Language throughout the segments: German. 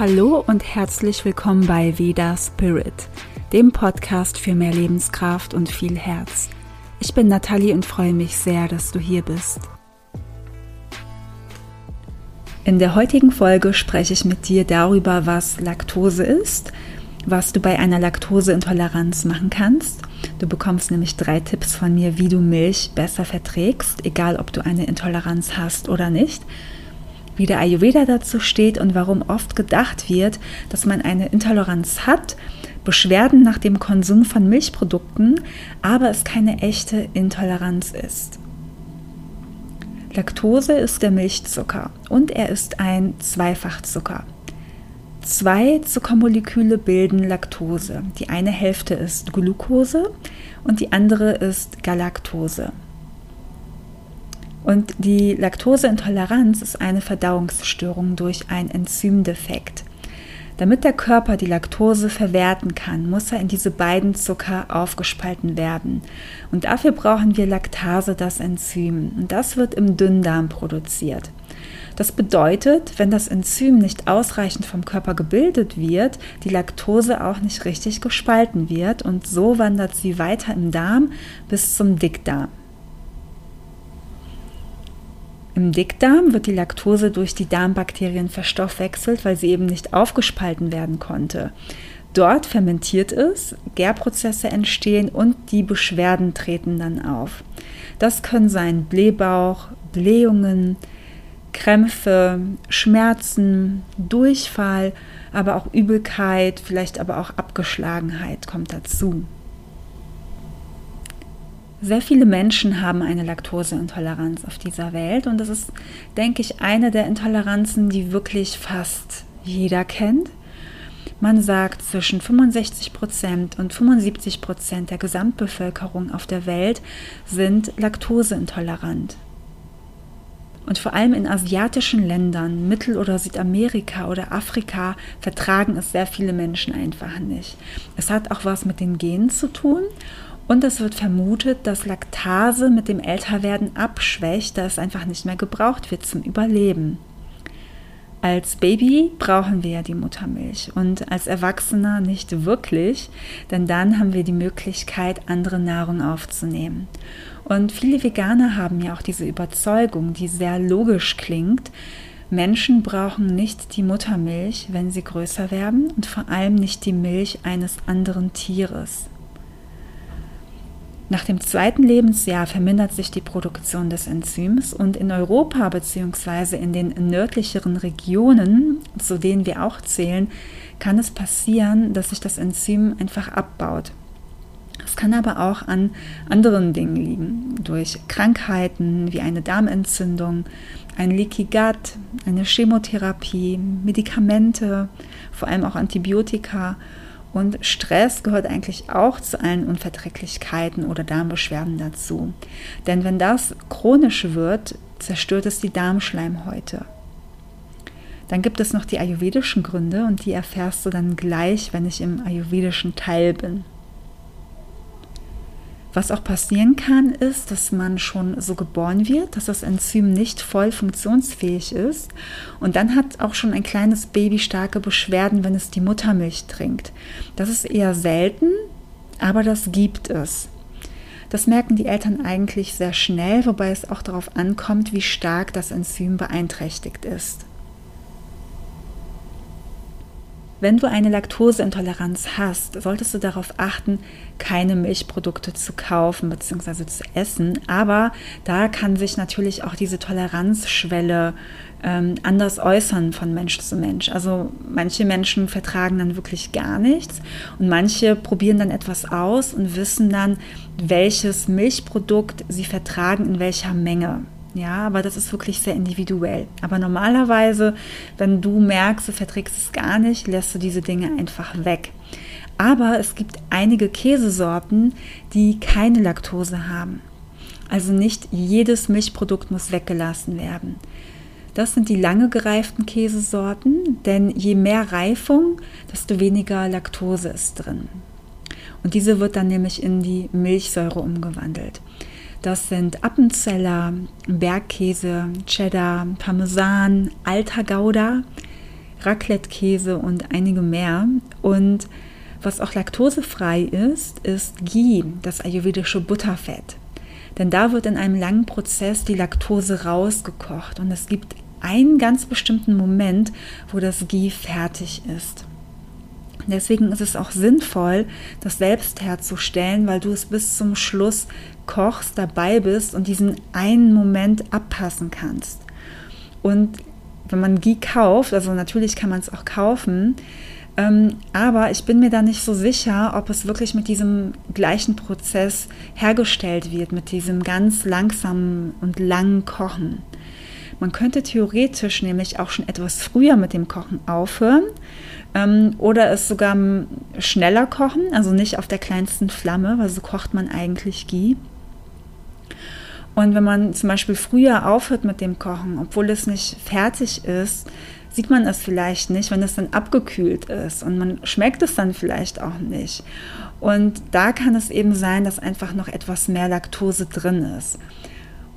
Hallo und herzlich willkommen bei Veda Spirit, dem Podcast für mehr Lebenskraft und viel Herz. Ich bin Nathalie und freue mich sehr, dass du hier bist. In der heutigen Folge spreche ich mit dir darüber, was Laktose ist, was du bei einer Laktoseintoleranz machen kannst. Du bekommst nämlich drei Tipps von mir, wie du Milch besser verträgst, egal ob du eine Intoleranz hast oder nicht wie der Ayurveda dazu steht und warum oft gedacht wird, dass man eine Intoleranz hat, Beschwerden nach dem Konsum von Milchprodukten, aber es keine echte Intoleranz ist. Laktose ist der Milchzucker und er ist ein Zweifachzucker. Zwei Zuckermoleküle bilden Laktose. Die eine Hälfte ist Glucose und die andere ist Galaktose. Und die Laktoseintoleranz ist eine Verdauungsstörung durch einen Enzymdefekt. Damit der Körper die Laktose verwerten kann, muss er in diese beiden Zucker aufgespalten werden. Und dafür brauchen wir Laktase, das Enzym. Und das wird im Dünndarm produziert. Das bedeutet, wenn das Enzym nicht ausreichend vom Körper gebildet wird, die Laktose auch nicht richtig gespalten wird und so wandert sie weiter im Darm bis zum Dickdarm. Im Dickdarm wird die Laktose durch die Darmbakterien verstoffwechselt, weil sie eben nicht aufgespalten werden konnte. Dort fermentiert es, Gärprozesse entstehen und die Beschwerden treten dann auf. Das können sein Blähbauch, Blähungen, Krämpfe, Schmerzen, Durchfall, aber auch Übelkeit, vielleicht aber auch Abgeschlagenheit kommt dazu. Sehr viele Menschen haben eine Laktoseintoleranz auf dieser Welt und das ist, denke ich, eine der Intoleranzen, die wirklich fast jeder kennt. Man sagt, zwischen 65 Prozent und 75 Prozent der Gesamtbevölkerung auf der Welt sind laktoseintolerant. Und vor allem in asiatischen Ländern, Mittel- oder Südamerika oder Afrika, vertragen es sehr viele Menschen einfach nicht. Es hat auch was mit den Genen zu tun und es wird vermutet, dass Laktase mit dem Älterwerden abschwächt, da es einfach nicht mehr gebraucht wird zum Überleben. Als Baby brauchen wir ja die Muttermilch und als Erwachsener nicht wirklich, denn dann haben wir die Möglichkeit, andere Nahrung aufzunehmen. Und viele Veganer haben ja auch diese Überzeugung, die sehr logisch klingt. Menschen brauchen nicht die Muttermilch, wenn sie größer werden und vor allem nicht die Milch eines anderen Tieres. Nach dem zweiten Lebensjahr vermindert sich die Produktion des Enzyms und in Europa bzw. in den nördlicheren Regionen, zu denen wir auch zählen, kann es passieren, dass sich das Enzym einfach abbaut. Es kann aber auch an anderen Dingen liegen, durch Krankheiten wie eine Darmentzündung, ein Leaky Gut, eine Chemotherapie, Medikamente, vor allem auch Antibiotika und Stress gehört eigentlich auch zu allen Unverträglichkeiten oder Darmbeschwerden dazu. Denn wenn das chronisch wird, zerstört es die Darmschleimhäute. Dann gibt es noch die ayurvedischen Gründe und die erfährst du dann gleich, wenn ich im ayurvedischen Teil bin. Was auch passieren kann, ist, dass man schon so geboren wird, dass das Enzym nicht voll funktionsfähig ist. Und dann hat auch schon ein kleines Baby starke Beschwerden, wenn es die Muttermilch trinkt. Das ist eher selten, aber das gibt es. Das merken die Eltern eigentlich sehr schnell, wobei es auch darauf ankommt, wie stark das Enzym beeinträchtigt ist. Wenn du eine Laktoseintoleranz hast, solltest du darauf achten, keine Milchprodukte zu kaufen bzw. zu essen. Aber da kann sich natürlich auch diese Toleranzschwelle ähm, anders äußern von Mensch zu Mensch. Also manche Menschen vertragen dann wirklich gar nichts und manche probieren dann etwas aus und wissen dann, welches Milchprodukt sie vertragen, in welcher Menge. Ja, aber das ist wirklich sehr individuell. Aber normalerweise, wenn du merkst, du verträgst es gar nicht, lässt du diese Dinge einfach weg. Aber es gibt einige Käsesorten, die keine Laktose haben. Also nicht jedes Milchprodukt muss weggelassen werden. Das sind die lange gereiften Käsesorten, denn je mehr Reifung, desto weniger Laktose ist drin. Und diese wird dann nämlich in die Milchsäure umgewandelt. Das sind Appenzeller, Bergkäse, Cheddar, Parmesan, alter Gouda, Raclette-Käse und einige mehr. Und was auch laktosefrei ist, ist Ghee, das ayurvedische Butterfett. Denn da wird in einem langen Prozess die Laktose rausgekocht und es gibt einen ganz bestimmten Moment, wo das Ghee fertig ist. Deswegen ist es auch sinnvoll, das selbst herzustellen, weil du es bis zum Schluss kochst, dabei bist und diesen einen Moment abpassen kannst. Und wenn man Ghee kauft, also natürlich kann man es auch kaufen, ähm, aber ich bin mir da nicht so sicher, ob es wirklich mit diesem gleichen Prozess hergestellt wird, mit diesem ganz langsamen und langen Kochen. Man könnte theoretisch nämlich auch schon etwas früher mit dem Kochen aufhören ähm, oder es sogar schneller kochen, also nicht auf der kleinsten Flamme, weil so kocht man eigentlich Ghee. Und wenn man zum Beispiel früher aufhört mit dem Kochen, obwohl es nicht fertig ist, sieht man es vielleicht nicht, wenn es dann abgekühlt ist und man schmeckt es dann vielleicht auch nicht. Und da kann es eben sein, dass einfach noch etwas mehr Laktose drin ist.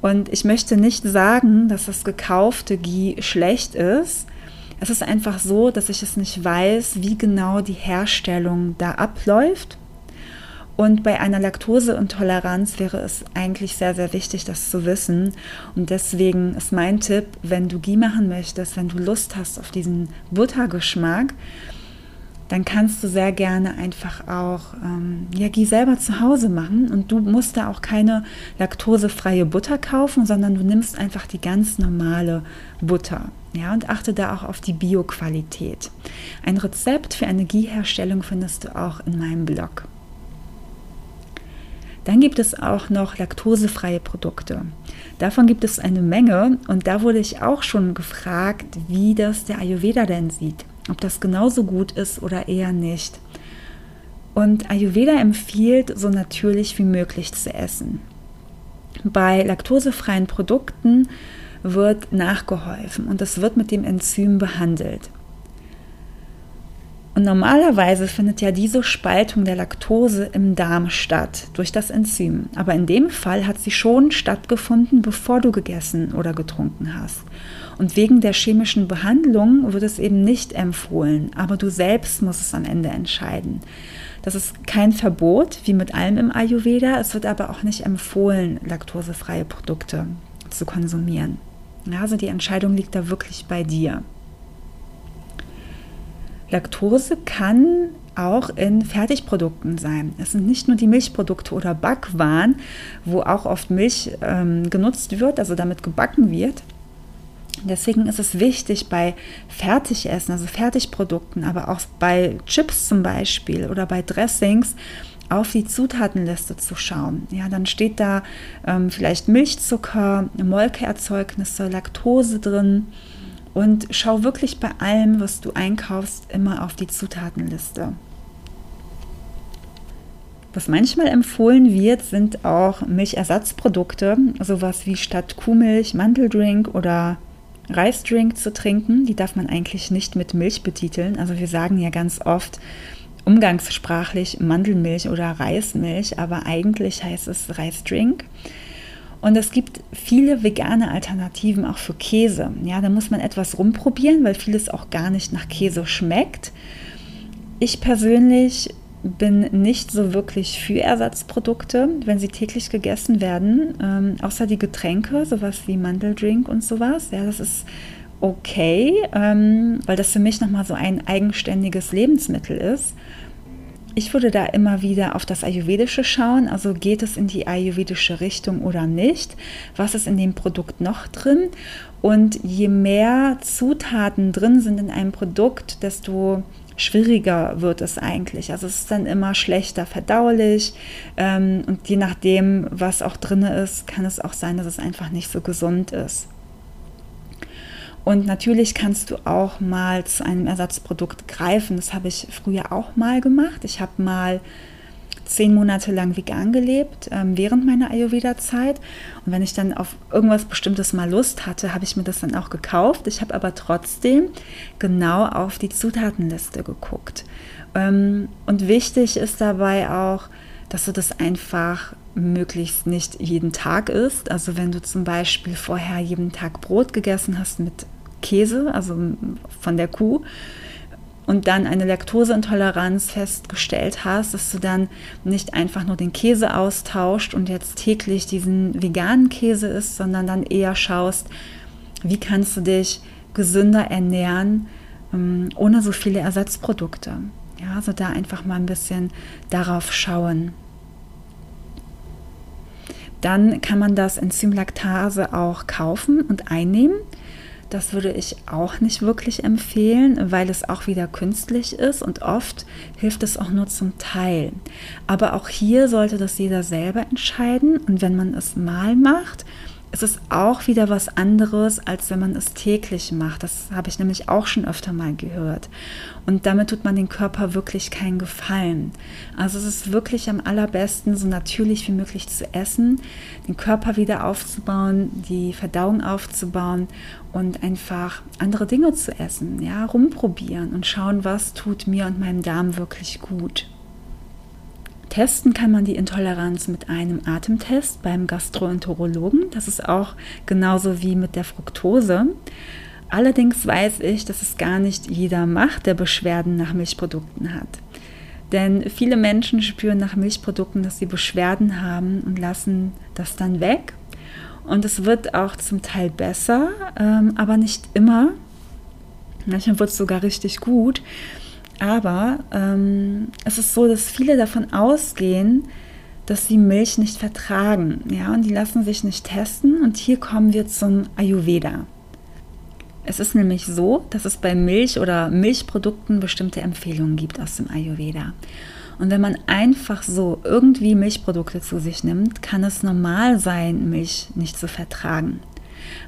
Und ich möchte nicht sagen, dass das gekaufte Ghee schlecht ist. Es ist einfach so, dass ich es nicht weiß, wie genau die Herstellung da abläuft. Und bei einer Laktoseintoleranz wäre es eigentlich sehr, sehr wichtig, das zu wissen. Und deswegen ist mein Tipp, wenn du Ghee machen möchtest, wenn du Lust hast auf diesen Buttergeschmack, dann kannst du sehr gerne einfach auch ähm, ja, Ghee selber zu Hause machen. Und du musst da auch keine laktosefreie Butter kaufen, sondern du nimmst einfach die ganz normale Butter. Ja, und achte da auch auf die Bio-Qualität. Ein Rezept für eine Ghee-Herstellung findest du auch in meinem Blog. Dann gibt es auch noch laktosefreie Produkte. Davon gibt es eine Menge und da wurde ich auch schon gefragt, wie das der Ayurveda denn sieht ob das genauso gut ist oder eher nicht. Und Ayurveda empfiehlt, so natürlich wie möglich zu essen. Bei laktosefreien Produkten wird nachgeholfen und es wird mit dem Enzym behandelt. Und normalerweise findet ja diese Spaltung der Laktose im Darm statt durch das Enzym. Aber in dem Fall hat sie schon stattgefunden, bevor du gegessen oder getrunken hast. Und wegen der chemischen Behandlung wird es eben nicht empfohlen, aber du selbst musst es am Ende entscheiden. Das ist kein Verbot, wie mit allem im Ayurveda. Es wird aber auch nicht empfohlen, laktosefreie Produkte zu konsumieren. Also die Entscheidung liegt da wirklich bei dir. Laktose kann auch in Fertigprodukten sein. Es sind nicht nur die Milchprodukte oder Backwaren, wo auch oft Milch ähm, genutzt wird, also damit gebacken wird, Deswegen ist es wichtig bei Fertigessen, also Fertigprodukten, aber auch bei Chips zum Beispiel oder bei Dressings, auf die Zutatenliste zu schauen. Ja, dann steht da ähm, vielleicht Milchzucker, Molkeerzeugnisse, Laktose drin. Und schau wirklich bei allem, was du einkaufst, immer auf die Zutatenliste. Was manchmal empfohlen wird, sind auch Milchersatzprodukte, sowas wie statt Kuhmilch Manteldrink oder Reisdrink zu trinken. Die darf man eigentlich nicht mit Milch betiteln. Also wir sagen ja ganz oft umgangssprachlich Mandelmilch oder Reismilch, aber eigentlich heißt es Reisdrink. Und es gibt viele vegane Alternativen auch für Käse. Ja, da muss man etwas rumprobieren, weil vieles auch gar nicht nach Käse schmeckt. Ich persönlich bin nicht so wirklich für Ersatzprodukte, wenn sie täglich gegessen werden, ähm, außer die Getränke, sowas wie Mandeldrink und sowas. Ja, das ist okay, ähm, weil das für mich nochmal so ein eigenständiges Lebensmittel ist. Ich würde da immer wieder auf das Ayurvedische schauen, also geht es in die ayurvedische Richtung oder nicht? Was ist in dem Produkt noch drin? Und je mehr Zutaten drin sind in einem Produkt, desto schwieriger wird es eigentlich. Also es ist dann immer schlechter verdaulich ähm, und je nachdem, was auch drin ist, kann es auch sein, dass es einfach nicht so gesund ist. Und natürlich kannst du auch mal zu einem Ersatzprodukt greifen. Das habe ich früher auch mal gemacht. Ich habe mal zehn Monate lang vegan gelebt ähm, während meiner Ayurveda-Zeit. Und wenn ich dann auf irgendwas Bestimmtes mal Lust hatte, habe ich mir das dann auch gekauft. Ich habe aber trotzdem genau auf die Zutatenliste geguckt. Ähm, und wichtig ist dabei auch, dass du das einfach möglichst nicht jeden Tag isst. Also wenn du zum Beispiel vorher jeden Tag Brot gegessen hast mit Käse, also von der Kuh, und dann eine Laktoseintoleranz festgestellt hast, dass du dann nicht einfach nur den Käse austauscht und jetzt täglich diesen veganen Käse isst, sondern dann eher schaust, wie kannst du dich gesünder ernähren, ähm, ohne so viele Ersatzprodukte. Ja, also da einfach mal ein bisschen darauf schauen. Dann kann man das Enzym Laktase auch kaufen und einnehmen. Das würde ich auch nicht wirklich empfehlen, weil es auch wieder künstlich ist und oft hilft es auch nur zum Teil. Aber auch hier sollte das jeder selber entscheiden und wenn man es mal macht, es ist auch wieder was anderes, als wenn man es täglich macht. Das habe ich nämlich auch schon öfter mal gehört. Und damit tut man den Körper wirklich keinen Gefallen. Also es ist wirklich am allerbesten, so natürlich wie möglich zu essen, den Körper wieder aufzubauen, die Verdauung aufzubauen und einfach andere Dinge zu essen. Ja, rumprobieren und schauen, was tut mir und meinem Darm wirklich gut. Testen kann man die Intoleranz mit einem Atemtest beim Gastroenterologen. Das ist auch genauso wie mit der Fructose. Allerdings weiß ich, dass es gar nicht jeder macht, der Beschwerden nach Milchprodukten hat. Denn viele Menschen spüren nach Milchprodukten, dass sie Beschwerden haben und lassen das dann weg. Und es wird auch zum Teil besser, ähm, aber nicht immer. Manchmal wird es sogar richtig gut. Aber ähm, es ist so, dass viele davon ausgehen, dass sie Milch nicht vertragen. Ja, und die lassen sich nicht testen. Und hier kommen wir zum Ayurveda. Es ist nämlich so, dass es bei Milch oder Milchprodukten bestimmte Empfehlungen gibt aus dem Ayurveda. Und wenn man einfach so irgendwie Milchprodukte zu sich nimmt, kann es normal sein, Milch nicht zu vertragen.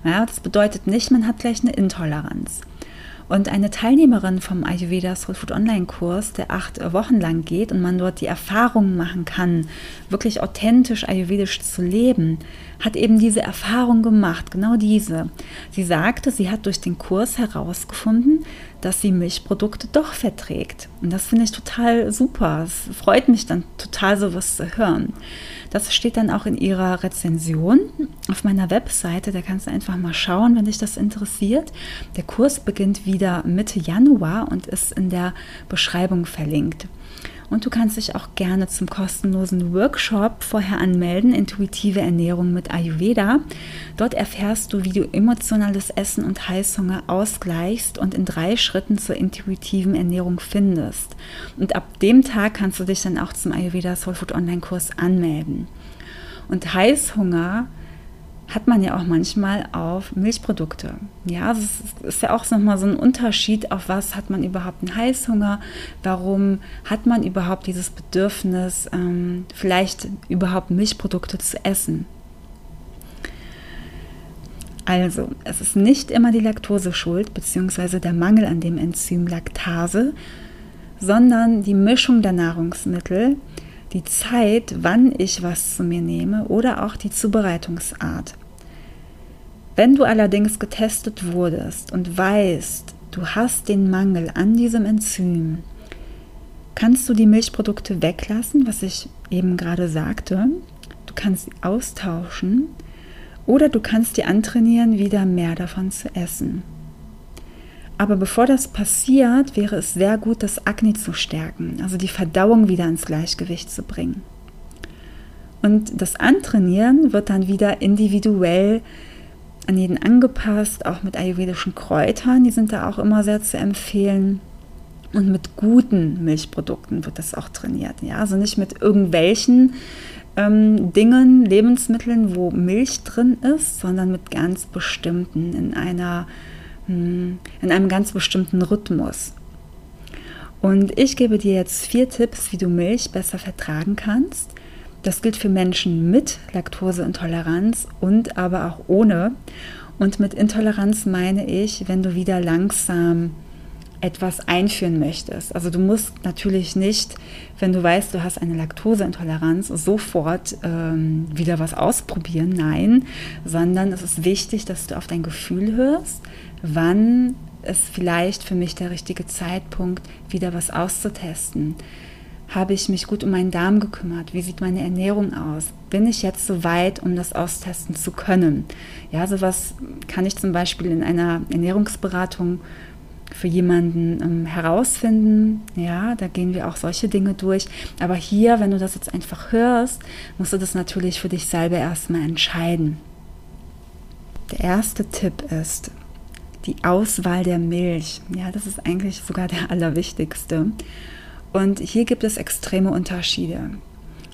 Ja, das bedeutet nicht, man hat gleich eine Intoleranz. Und eine Teilnehmerin vom Ayurveda Soul Food Online Kurs, der acht Wochen lang geht und man dort die Erfahrungen machen kann, wirklich authentisch ayurvedisch zu leben, hat eben diese Erfahrung gemacht, genau diese. Sie sagte, sie hat durch den Kurs herausgefunden, dass sie Milchprodukte doch verträgt. Und das finde ich total super. Es freut mich dann total, sowas zu hören. Das steht dann auch in ihrer Rezension auf meiner Webseite. Da kannst du einfach mal schauen, wenn dich das interessiert. Der Kurs beginnt wieder Mitte Januar und ist in der Beschreibung verlinkt. Und du kannst dich auch gerne zum kostenlosen Workshop vorher anmelden, Intuitive Ernährung mit Ayurveda. Dort erfährst du, wie du emotionales Essen und Heißhunger ausgleichst und in drei Schritten zur intuitiven Ernährung findest. Und ab dem Tag kannst du dich dann auch zum Ayurveda Soul Food Online Kurs anmelden. Und Heißhunger hat man ja auch manchmal auf Milchprodukte. Ja, es ist ja auch nochmal so ein Unterschied, auf was hat man überhaupt einen Heißhunger, warum hat man überhaupt dieses Bedürfnis, ähm, vielleicht überhaupt Milchprodukte zu essen. Also, es ist nicht immer die Laktose schuld, beziehungsweise der Mangel an dem Enzym Laktase, sondern die Mischung der Nahrungsmittel, die Zeit, wann ich was zu mir nehme oder auch die Zubereitungsart. Wenn du allerdings getestet wurdest und weißt, du hast den Mangel an diesem Enzym, kannst du die Milchprodukte weglassen, was ich eben gerade sagte. Du kannst sie austauschen oder du kannst dir antrainieren, wieder mehr davon zu essen. Aber bevor das passiert, wäre es sehr gut, das Akne zu stärken, also die Verdauung wieder ins Gleichgewicht zu bringen. Und das Antrainieren wird dann wieder individuell an jeden angepasst, auch mit ayurvedischen Kräutern, die sind da auch immer sehr zu empfehlen. Und mit guten Milchprodukten wird das auch trainiert. Ja? Also nicht mit irgendwelchen ähm, Dingen, Lebensmitteln, wo Milch drin ist, sondern mit ganz bestimmten in einer in einem ganz bestimmten Rhythmus. Und ich gebe dir jetzt vier Tipps, wie du Milch besser vertragen kannst. Das gilt für Menschen mit Laktoseintoleranz und aber auch ohne. Und mit Intoleranz meine ich, wenn du wieder langsam etwas einführen möchtest. Also du musst natürlich nicht, wenn du weißt, du hast eine Laktoseintoleranz, sofort ähm, wieder was ausprobieren. Nein, sondern es ist wichtig, dass du auf dein Gefühl hörst, wann ist vielleicht für mich der richtige Zeitpunkt, wieder was auszutesten. Habe ich mich gut um meinen Darm gekümmert? Wie sieht meine Ernährung aus? Bin ich jetzt so weit, um das austesten zu können? Ja, sowas kann ich zum Beispiel in einer Ernährungsberatung für jemanden ähm, herausfinden. Ja, da gehen wir auch solche Dinge durch. Aber hier, wenn du das jetzt einfach hörst, musst du das natürlich für dich selber erstmal entscheiden. Der erste Tipp ist die Auswahl der Milch. Ja, das ist eigentlich sogar der allerwichtigste. Und hier gibt es extreme Unterschiede.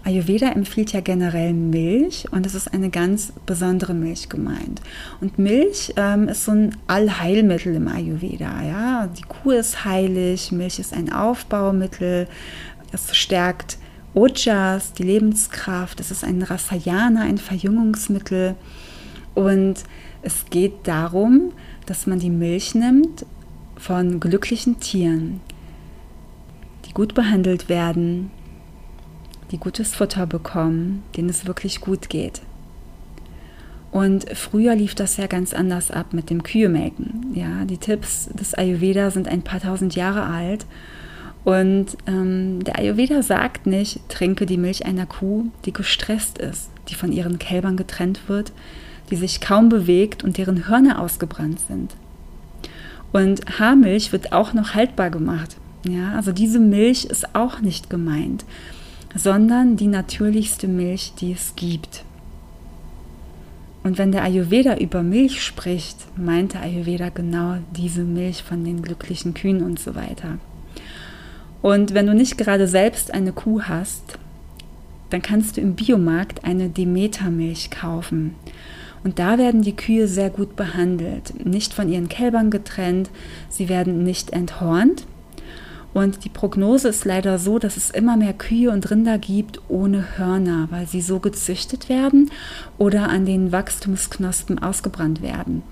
Ayurveda empfiehlt ja generell Milch und es ist eine ganz besondere Milch gemeint. Und Milch ähm, ist so ein Allheilmittel im Ayurveda. Ja? Die Kuh ist heilig, Milch ist ein Aufbaumittel, es stärkt Ojas, die Lebenskraft, es ist ein Rasayana, ein Verjüngungsmittel. Und es geht darum, dass man die Milch nimmt von glücklichen Tieren, die gut behandelt werden, die gutes Futter bekommen, denen es wirklich gut geht. Und früher lief das ja ganz anders ab mit dem Kühemelken. Ja, die Tipps des Ayurveda sind ein paar tausend Jahre alt. Und ähm, der Ayurveda sagt nicht, trinke die Milch einer Kuh, die gestresst ist, die von ihren Kälbern getrennt wird, die sich kaum bewegt und deren Hörner ausgebrannt sind. Und Haarmilch wird auch noch haltbar gemacht. Ja, also diese Milch ist auch nicht gemeint sondern die natürlichste Milch, die es gibt. Und wenn der Ayurveda über Milch spricht, meint der Ayurveda genau diese Milch von den glücklichen Kühen und so weiter. Und wenn du nicht gerade selbst eine Kuh hast, dann kannst du im Biomarkt eine Demeter-Milch kaufen. Und da werden die Kühe sehr gut behandelt, nicht von ihren Kälbern getrennt, sie werden nicht enthornt, und die Prognose ist leider so, dass es immer mehr Kühe und Rinder gibt ohne Hörner, weil sie so gezüchtet werden oder an den Wachstumsknospen ausgebrannt werden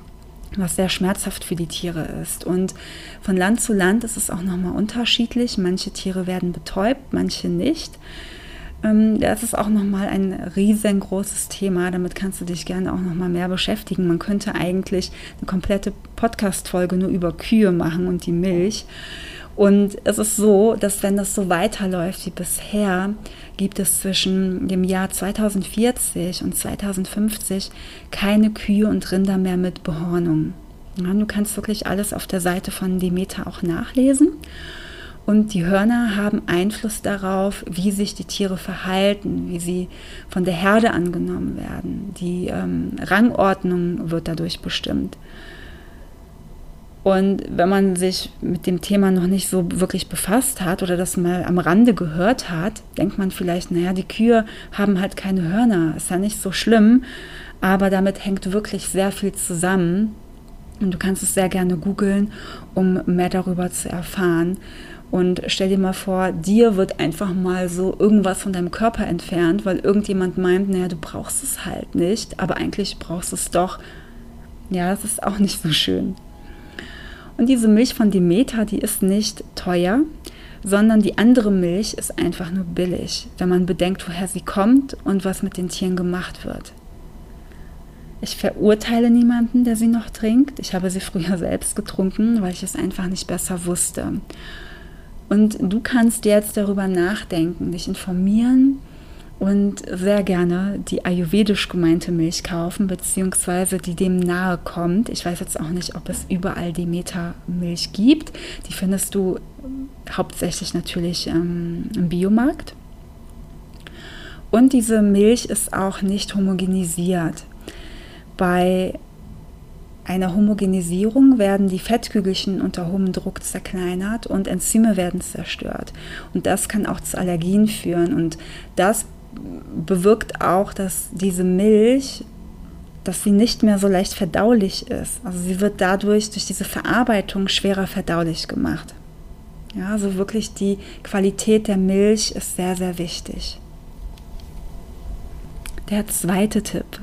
was sehr schmerzhaft für die Tiere ist. Und von Land zu Land ist es auch nochmal unterschiedlich. Manche Tiere werden betäubt, manche nicht. Ähm, das ist auch nochmal ein riesengroßes Thema. Damit kannst du dich gerne auch nochmal mehr beschäftigen. Man könnte eigentlich eine komplette Podcast-Folge nur über Kühe machen und die Milch. Und es ist so, dass wenn das so weiterläuft wie bisher, gibt es zwischen dem Jahr 2040 und 2050 keine Kühe und Rinder mehr mit Behornung. Du kannst wirklich alles auf der Seite von Demeter auch nachlesen. Und die Hörner haben Einfluss darauf, wie sich die Tiere verhalten, wie sie von der Herde angenommen werden. Die ähm, Rangordnung wird dadurch bestimmt. Und wenn man sich mit dem Thema noch nicht so wirklich befasst hat oder das mal am Rande gehört hat, denkt man vielleicht, naja, die Kühe haben halt keine Hörner, ist ja nicht so schlimm, aber damit hängt wirklich sehr viel zusammen. Und du kannst es sehr gerne googeln, um mehr darüber zu erfahren. Und stell dir mal vor, dir wird einfach mal so irgendwas von deinem Körper entfernt, weil irgendjemand meint, naja, du brauchst es halt nicht, aber eigentlich brauchst du es doch. Ja, das ist auch nicht so schön. Und diese Milch von Demeter, die ist nicht teuer, sondern die andere Milch ist einfach nur billig, wenn man bedenkt, woher sie kommt und was mit den Tieren gemacht wird. Ich verurteile niemanden, der sie noch trinkt. Ich habe sie früher selbst getrunken, weil ich es einfach nicht besser wusste. Und du kannst jetzt darüber nachdenken, dich informieren und sehr gerne die ayurvedisch gemeinte Milch kaufen, beziehungsweise die dem nahe kommt. Ich weiß jetzt auch nicht, ob es überall Demeter-Milch gibt. Die findest du hauptsächlich natürlich ähm, im Biomarkt. Und diese Milch ist auch nicht homogenisiert. Bei einer Homogenisierung werden die Fettkügelchen unter hohem Druck zerkleinert und Enzyme werden zerstört. Und das kann auch zu Allergien führen. Und das bewirkt auch, dass diese Milch, dass sie nicht mehr so leicht verdaulich ist. Also sie wird dadurch durch diese Verarbeitung schwerer verdaulich gemacht. Ja, also wirklich die Qualität der Milch ist sehr, sehr wichtig. Der zweite Tipp.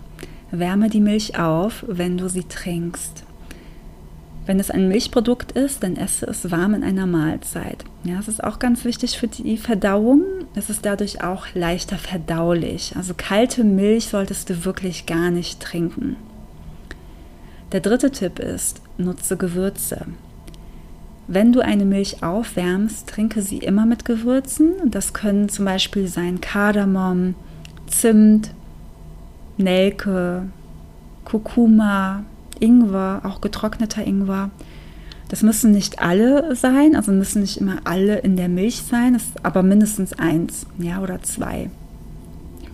Wärme die Milch auf, wenn du sie trinkst. Wenn es ein Milchprodukt ist, dann esse es warm in einer Mahlzeit. Ja, es ist auch ganz wichtig für die Verdauung. Es ist dadurch auch leichter verdaulich. Also kalte Milch solltest du wirklich gar nicht trinken. Der dritte Tipp ist, nutze Gewürze. wenn du eine Milch aufwärmst, trinke sie immer mit Gewürzen. Das können zum Beispiel sein Kardamom, Zimt, Nelke, Kurkuma, Ingwer, auch getrockneter Ingwer. Das müssen nicht alle sein, also müssen nicht immer alle in der Milch sein, aber mindestens eins, ja, oder zwei.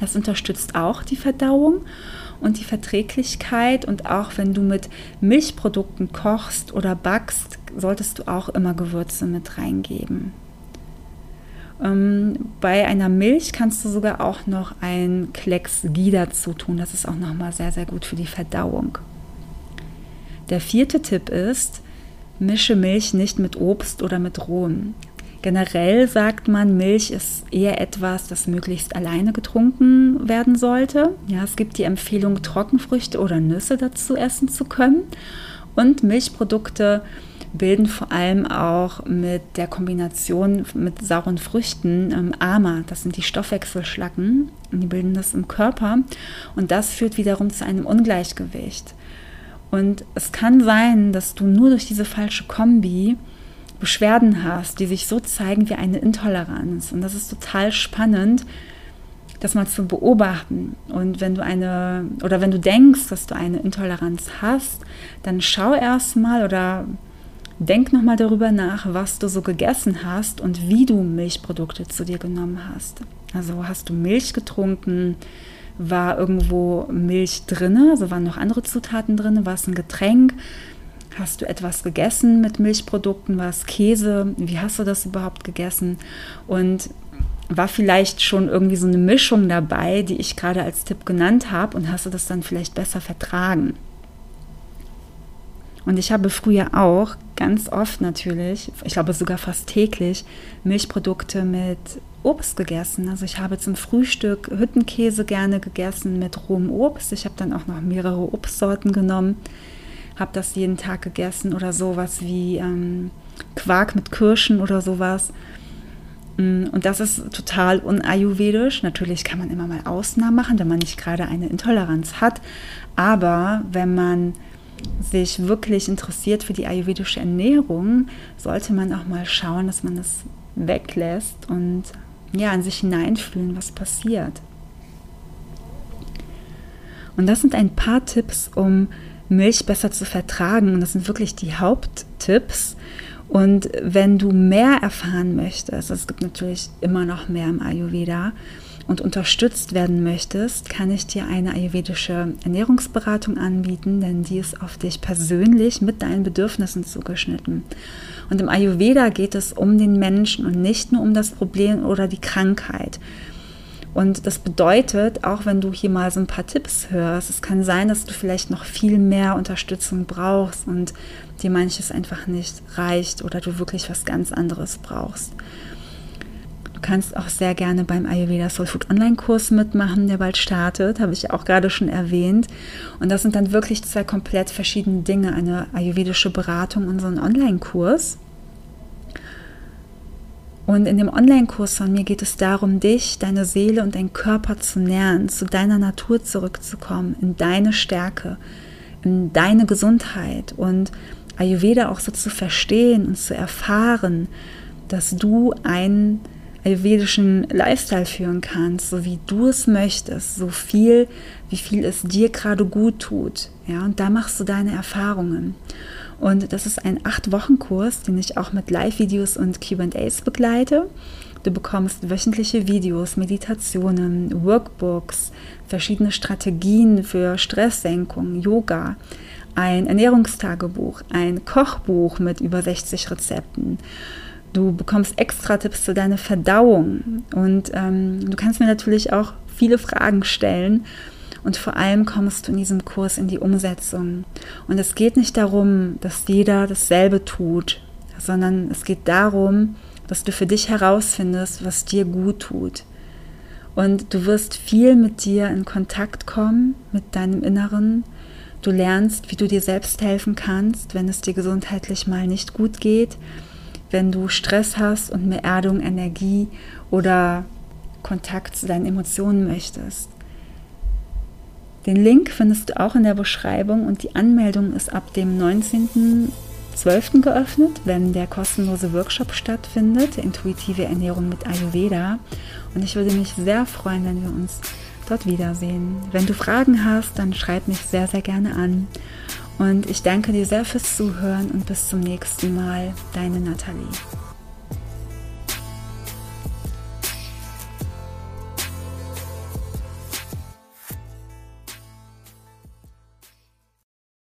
Das unterstützt auch die Verdauung und die Verträglichkeit. Und auch wenn du mit Milchprodukten kochst oder backst, solltest du auch immer Gewürze mit reingeben. Ähm, bei einer Milch kannst du sogar auch noch ein Klecks Ghee dazu tun. Das ist auch nochmal sehr, sehr gut für die Verdauung. Der vierte Tipp ist, mische Milch nicht mit Obst oder mit rohem. Generell sagt man, Milch ist eher etwas, das möglichst alleine getrunken werden sollte. Ja, es gibt die Empfehlung, Trockenfrüchte oder Nüsse dazu essen zu können. Und Milchprodukte bilden vor allem auch mit der Kombination mit sauren Früchten ähm, AMA, das sind die Stoffwechselschlacken, die bilden das im Körper und das führt wiederum zu einem Ungleichgewicht. Und es kann sein, dass du nur durch diese falsche Kombi Beschwerden hast, die sich so zeigen wie eine Intoleranz. Und das ist total spannend, das mal zu beobachten. Und wenn du eine, oder wenn du denkst, dass du eine Intoleranz hast, dann schau erstmal oder denk nochmal darüber nach, was du so gegessen hast und wie du Milchprodukte zu dir genommen hast. Also hast du Milch getrunken, war irgendwo Milch drin, also waren noch andere Zutaten drin, war es ein Getränk, Hast du etwas gegessen mit Milchprodukten? War es Käse? Wie hast du das überhaupt gegessen? Und war vielleicht schon irgendwie so eine Mischung dabei, die ich gerade als Tipp genannt habe und hast du das dann vielleicht besser vertragen? Und ich habe früher auch ganz oft natürlich, ich glaube sogar fast täglich, Milchprodukte mit Obst gegessen. Also ich habe zum Frühstück Hüttenkäse gerne gegessen mit rohem Obst. Ich habe dann auch noch mehrere Obstsorten genommen habe das jeden Tag gegessen oder sowas wie ähm, Quark mit Kirschen oder sowas. Mm, und das ist total unayurvedisch. Natürlich kann man immer mal Ausnahmen machen, wenn man nicht gerade eine Intoleranz hat. Aber wenn man sich wirklich interessiert für die ayurvedische Ernährung, sollte man auch mal schauen, dass man das weglässt und ja, in sich hineinfühlen, was passiert. Und das sind ein paar Tipps, um Milch besser zu vertragen. Und das sind wirklich die Haupttipps. Und wenn du mehr erfahren möchtest, es gibt natürlich immer noch mehr im Ayurveda, und unterstützt werden möchtest, kann ich dir eine ayurvedische Ernährungsberatung anbieten, denn die ist auf dich persönlich mit deinen Bedürfnissen zugeschnitten. Und im Ayurveda geht es um den Menschen und nicht nur um das Problem oder die Krankheit. Und das bedeutet, auch wenn du hier mal so ein paar Tipps hörst, es kann sein, dass du vielleicht noch viel mehr Unterstützung brauchst und dir manches einfach nicht reicht oder du wirklich was ganz anderes brauchst. Du kannst auch sehr gerne beim Ayurveda Soul Food Online Kurs mitmachen, der bald startet, habe ich auch gerade schon erwähnt. Und das sind dann wirklich zwei komplett verschiedene Dinge, eine ayurvedische Beratung und so ein Online-Kurs. Und in dem Online-Kurs von mir geht es darum, dich, deine Seele und deinen Körper zu nähern, zu deiner Natur zurückzukommen, in deine Stärke, in deine Gesundheit und Ayurveda auch so zu verstehen und zu erfahren, dass du einen ayurvedischen Lifestyle führen kannst, so wie du es möchtest, so viel, wie viel es dir gerade gut tut. Ja, und da machst du deine Erfahrungen. Und das ist ein Acht-Wochen-Kurs, den ich auch mit Live-Videos und QAs begleite. Du bekommst wöchentliche Videos, Meditationen, Workbooks, verschiedene Strategien für Stresssenkung, Yoga, ein Ernährungstagebuch, ein Kochbuch mit über 60 Rezepten. Du bekommst extra Tipps zu deiner Verdauung und ähm, du kannst mir natürlich auch viele Fragen stellen und vor allem kommst du in diesem Kurs in die Umsetzung. Und es geht nicht darum, dass jeder dasselbe tut, sondern es geht darum, dass du für dich herausfindest, was dir gut tut. Und du wirst viel mit dir in Kontakt kommen, mit deinem Inneren. Du lernst, wie du dir selbst helfen kannst, wenn es dir gesundheitlich mal nicht gut geht, wenn du Stress hast und mehr Erdung, Energie oder Kontakt zu deinen Emotionen möchtest. Den Link findest du auch in der Beschreibung und die Anmeldung ist ab dem 19.12. geöffnet, wenn der kostenlose Workshop stattfindet, intuitive Ernährung mit Ayurveda. Und ich würde mich sehr freuen, wenn wir uns dort wiedersehen. Wenn du Fragen hast, dann schreib mich sehr, sehr gerne an. Und ich danke dir sehr fürs Zuhören und bis zum nächsten Mal, deine Nathalie.